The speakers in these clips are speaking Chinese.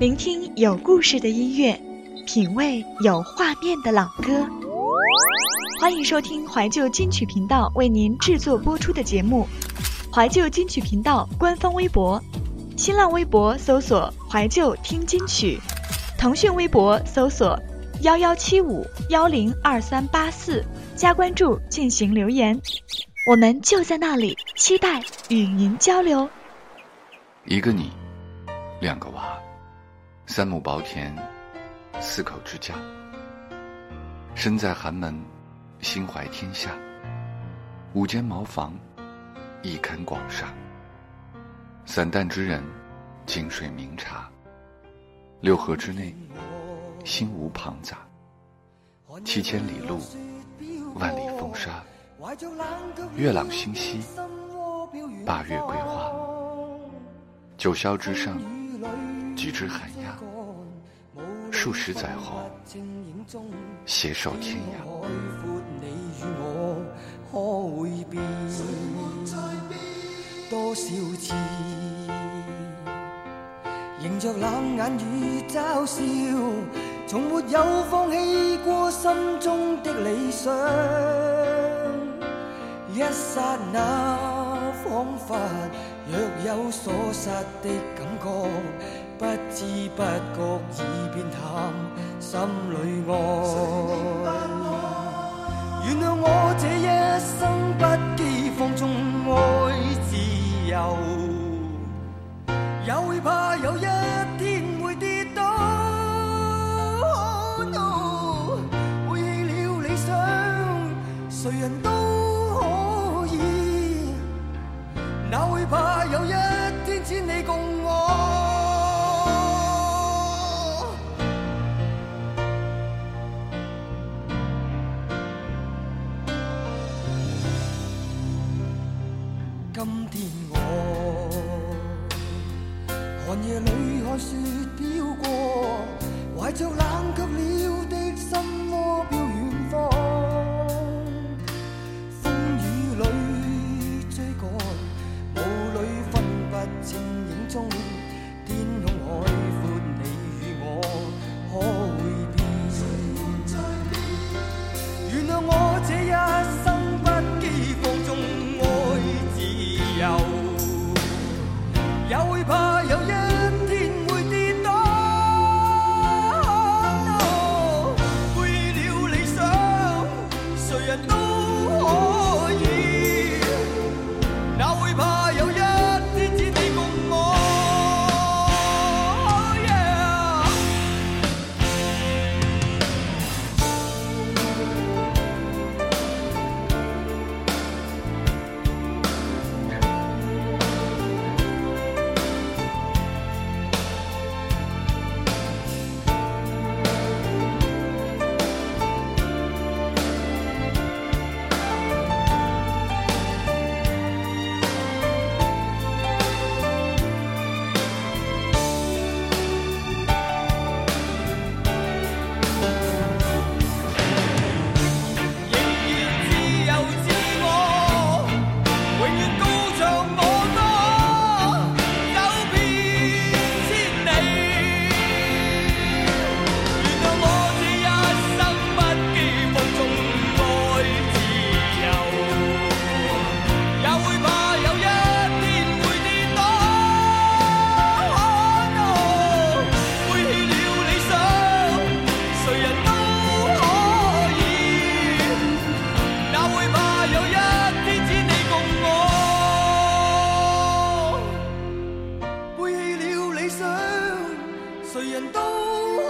聆听有故事的音乐，品味有画面的老歌。欢迎收听怀旧金曲频道为您制作播出的节目《怀旧金曲频道》官方微博：新浪微博搜索“怀旧听金曲”，腾讯微博搜索“幺幺七五幺零二三八四”，加关注进行留言。我们就在那里，期待与您交流。一个你，两个娃。三亩薄田，四口之家。身在寒门，心怀天下。五间茅房，一堪广厦。散淡之人，井水茗茶。六合之内，心无旁杂。七千里路，万里风沙。月朗星稀，八月桂花。九霄之上。举止寒鸦，数十载后，携手天涯。多少次，迎着冷眼与嘲笑，从没有放弃过心中的理想。一刹那，仿佛若有所失的感觉。不知不觉已变淡，心里爱。原谅我这一生不羁放纵爱自由，也会怕有一天会跌倒。背弃了理想，谁人都可以，哪会怕有一天只你共今天我寒夜里看雪飘过，怀着冷却了的心窝飘远方。风雨里追赶，雾里分不清影踪。谁人都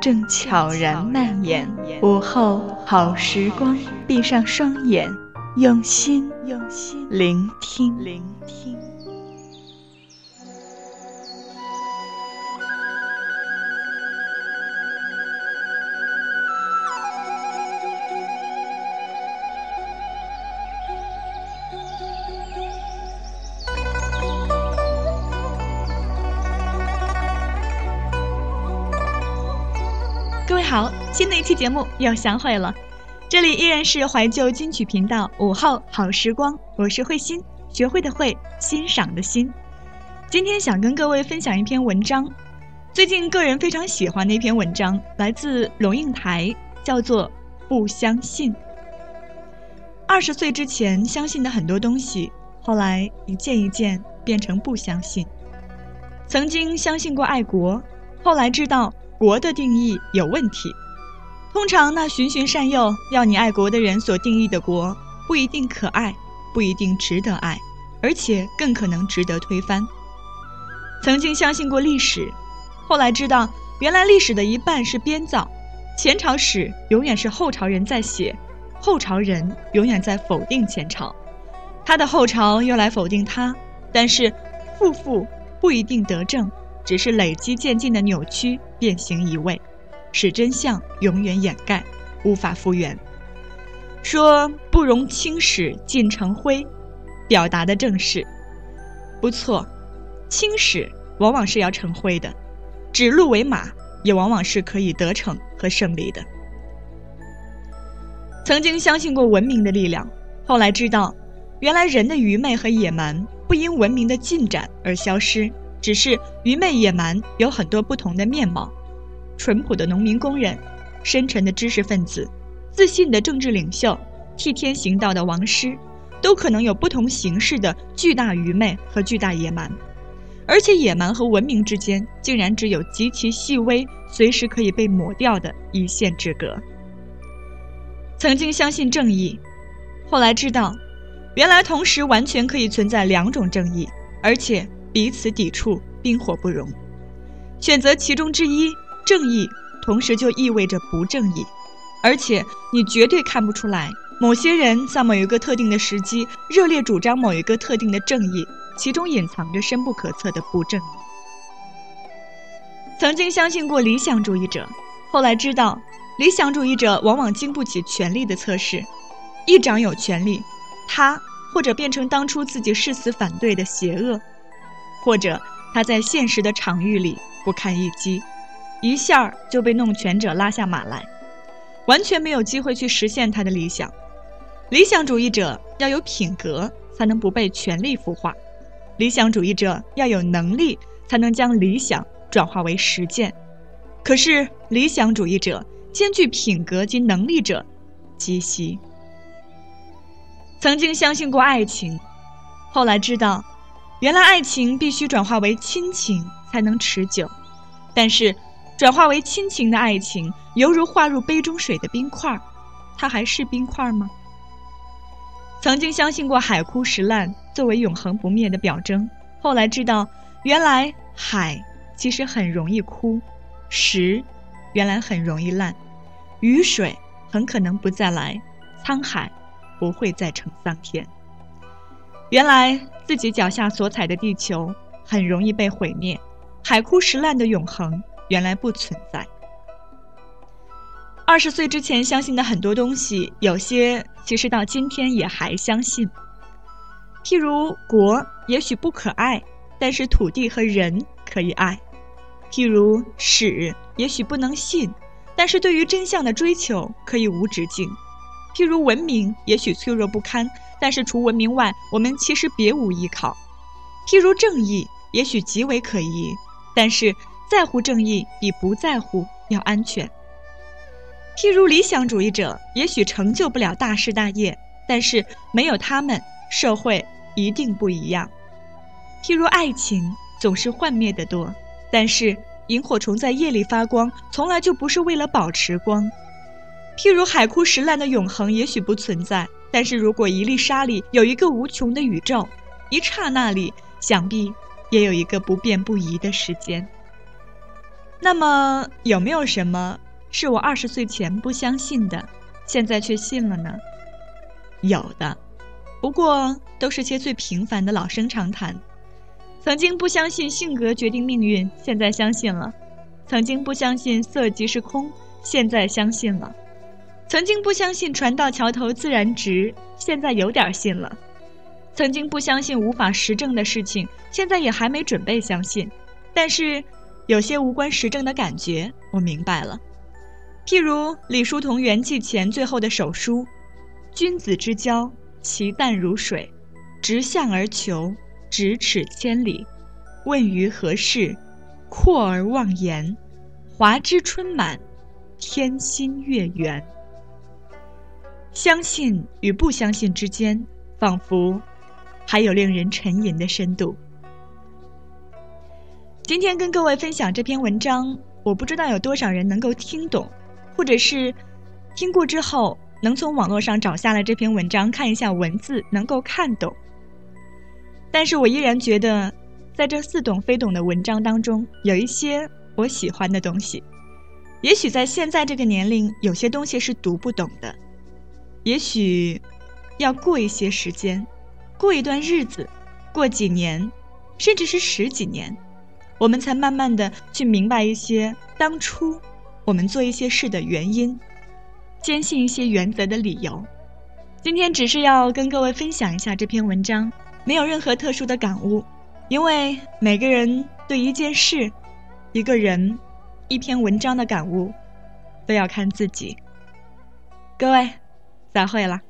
正悄然蔓延，午后好时光，闭上双眼，用心聆听。好，新的一期节目又相会了，这里依然是怀旧金曲频道午后好时光，我是慧心，学会的会，欣赏的心。今天想跟各位分享一篇文章，最近个人非常喜欢的一篇文章，来自龙应台，叫做《不相信》。二十岁之前相信的很多东西，后来一件一件变成不相信。曾经相信过爱国，后来知道。国的定义有问题，通常那循循善诱要你爱国的人所定义的国，不一定可爱，不一定值得爱，而且更可能值得推翻。曾经相信过历史，后来知道原来历史的一半是编造，前朝史永远是后朝人在写，后朝人永远在否定前朝，他的后朝又来否定他，但是负负不一定得正。只是累积渐进的扭曲变形移位，使真相永远掩盖，无法复原。说不容青史尽成灰，表达的正是不错。青史往往是要成灰的，指鹿为马也往往是可以得逞和胜利的。曾经相信过文明的力量，后来知道，原来人的愚昧和野蛮不因文明的进展而消失。只是愚昧野蛮有很多不同的面貌，淳朴的农民工人，深沉的知识分子，自信的政治领袖，替天行道的王师，都可能有不同形式的巨大愚昧和巨大野蛮，而且野蛮和文明之间竟然只有极其细微、随时可以被抹掉的一线之隔。曾经相信正义，后来知道，原来同时完全可以存在两种正义，而且。彼此抵触，冰火不容。选择其中之一，正义，同时就意味着不正义。而且你绝对看不出来，某些人在某一个特定的时机热烈主张某一个特定的正义，其中隐藏着深不可测的不正义。曾经相信过理想主义者，后来知道，理想主义者往往经不起权力的测试。一掌有权力，他或者变成当初自己誓死反对的邪恶。或者他在现实的场域里不堪一击，一下就被弄权者拉下马来，完全没有机会去实现他的理想。理想主义者要有品格，才能不被权力腐化；理想主义者要有能力，才能将理想转化为实践。可是理想主义者兼具品格及能力者极稀。曾经相信过爱情，后来知道。原来爱情必须转化为亲情才能持久，但是转化为亲情的爱情犹如化入杯中水的冰块，它还是冰块吗？曾经相信过海枯石烂作为永恒不灭的表征，后来知道原来海其实很容易枯，石原来很容易烂，雨水很可能不再来，沧海不会再成桑田。原来自己脚下所踩的地球很容易被毁灭，海枯石烂的永恒原来不存在。二十岁之前相信的很多东西，有些其实到今天也还相信。譬如国也许不可爱，但是土地和人可以爱；譬如史也许不能信，但是对于真相的追求可以无止境；譬如文明也许脆弱不堪。但是除文明外，我们其实别无依靠。譬如正义，也许极为可疑，但是在乎正义比不在乎要安全。譬如理想主义者，也许成就不了大事大业，但是没有他们，社会一定不一样。譬如爱情总是幻灭的多，但是萤火虫在夜里发光，从来就不是为了保持光。譬如海枯石烂的永恒也许不存在，但是如果一粒沙里有一个无穷的宇宙，一刹那里想必也有一个不变不移的时间。那么有没有什么是我二十岁前不相信的，现在却信了呢？有的，不过都是些最平凡的老生常谈。曾经不相信性格决定命运，现在相信了；曾经不相信色即是空，现在相信了；曾经不相信船到桥头自然直，现在有点信了；曾经不相信无法实证的事情，现在也还没准备相信。但是，有些无关实证的感觉，我明白了。譬如李叔同元气前最后的手书：“君子之交，其淡如水，直向而求。”咫尺千里，问于何事？阔而忘言，华之春满，天心月圆。相信与不相信之间，仿佛还有令人沉吟的深度。今天跟各位分享这篇文章，我不知道有多少人能够听懂，或者是听过之后能从网络上找下来这篇文章，看一下文字，能够看懂。但是我依然觉得，在这似懂非懂的文章当中，有一些我喜欢的东西。也许在现在这个年龄，有些东西是读不懂的。也许要过一些时间，过一段日子，过几年，甚至是十几年，我们才慢慢的去明白一些当初我们做一些事的原因，坚信一些原则的理由。今天只是要跟各位分享一下这篇文章。没有任何特殊的感悟，因为每个人对一件事、一个人、一篇文章的感悟，都要看自己。各位，散会了。